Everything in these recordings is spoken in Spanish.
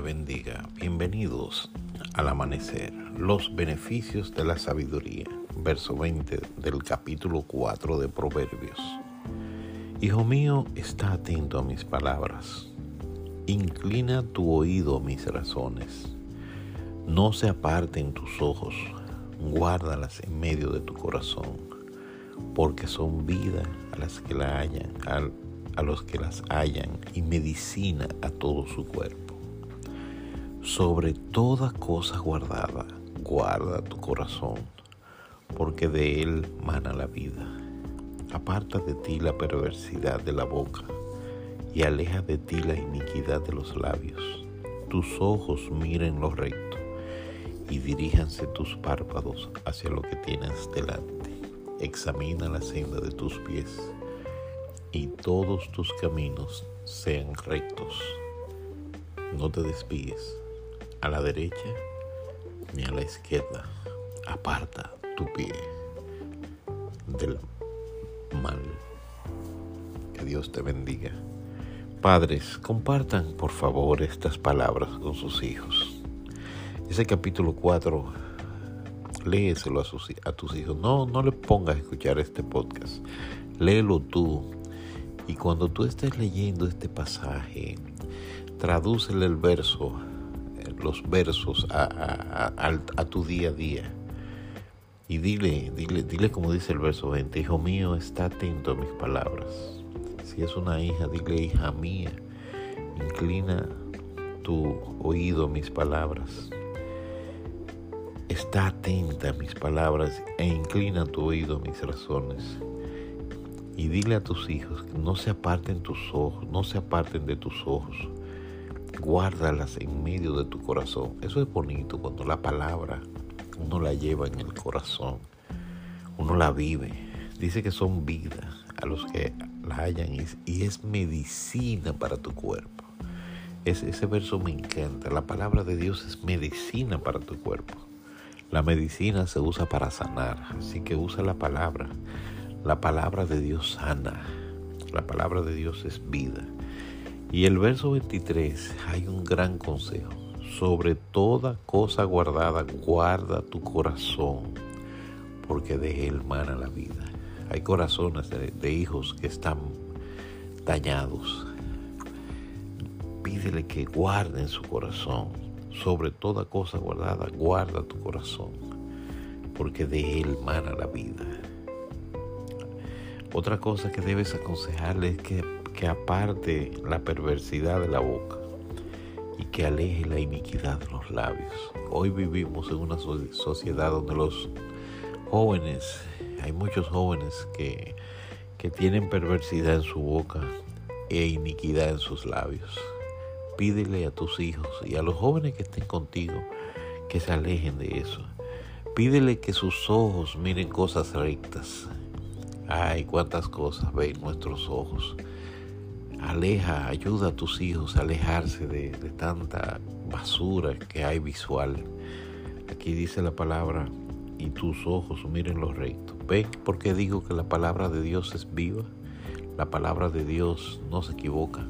bendiga. Bienvenidos al amanecer. Los beneficios de la sabiduría. Verso 20 del capítulo 4 de Proverbios. Hijo mío, está atento a mis palabras. Inclina tu oído a mis razones. No se aparten tus ojos. Guárdalas en medio de tu corazón, porque son vida a las que la hallan, a los que las hallan y medicina a todo su cuerpo sobre toda cosa guardada, guarda tu corazón, porque de él mana la vida. Aparta de ti la perversidad de la boca y aleja de ti la iniquidad de los labios. Tus ojos miren lo recto y diríjanse tus párpados hacia lo que tienes delante. Examina la senda de tus pies y todos tus caminos sean rectos. No te desvíes a la derecha ni a la izquierda. Aparta tu pie del mal. Que Dios te bendiga. Padres, compartan por favor estas palabras con sus hijos. Ese capítulo 4, léeselo a, sus, tus hijos. No, no le pongas a escuchar este podcast. Léelo tú. Y cuando tú estés leyendo este pasaje, tradúcele el verso los versos a, tu día a día. Y dile, dile, dile como dice el verso 20, hijo mío, está atento a mis palabras. Si es una hija, dile, hija mía, inclina tu oído a mis palabras. Está atenta a mis palabras e inclina tu oído a mis razones. Y dile a tus hijos que no se aparten tus ojos, no se aparten de tus ojos guárdalas en medio de tu corazón. Eso es bonito cuando la palabra uno la lleva en el corazón, uno la vive. Dice que son vida a los que la hallan y es medicina para tu cuerpo. ese verso me encanta. La palabra de Dios es medicina para tu cuerpo. La medicina se usa para sanar, así que usa la palabra. La palabra de Dios sana. La palabra de Dios es vida. Y el verso 23 hay un gran consejo. Sobre toda cosa guardada, guarda tu corazón, porque de él mana la vida. Hay corazones de, hijos que están dañados. Pídele que guarden su corazón. Sobre toda cosa guardada, guarda tu corazón, porque de él mana la vida. Otra cosa que debes aconsejarle es que que aparte la perversidad de la boca y que aleje la iniquidad de los labios. Hoy vivimos en una sociedad donde los jóvenes, hay muchos jóvenes que, que tienen perversidad en su boca e iniquidad en sus labios. Pídele a tus hijos y a los jóvenes que estén contigo que se alejen de eso. Pídele que sus ojos miren cosas rectas. Ay, cuántas cosas ven nuestros ojos aleja, ayuda a tus hijos a alejarse de, tanta basura que hay visual. Aquí dice la palabra, y tus ojos miren lo recto. ¿Ven por qué digo que la palabra de Dios es viva? La palabra de Dios no se equivoca,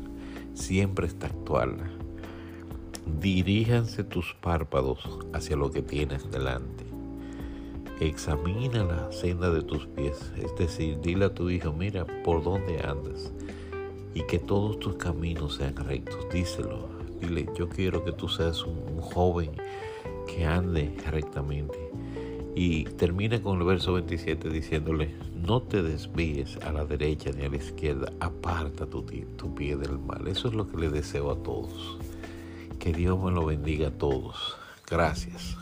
siempre está actual. Diríjanse tus párpados hacia lo que tienes delante. Examina la senda de tus pies, es decir, dile a tu hijo, mira por dónde andas y que todos tus caminos sean rectos. Díselo. Dile, yo quiero que tú seas un, joven que ande rectamente. Y termina con el verso 27 diciéndole, no te desvíes a la derecha ni a la izquierda, aparta tu, tu pie del mal. Eso es lo que le deseo a todos. Que Dios me lo bendiga a todos. Gracias.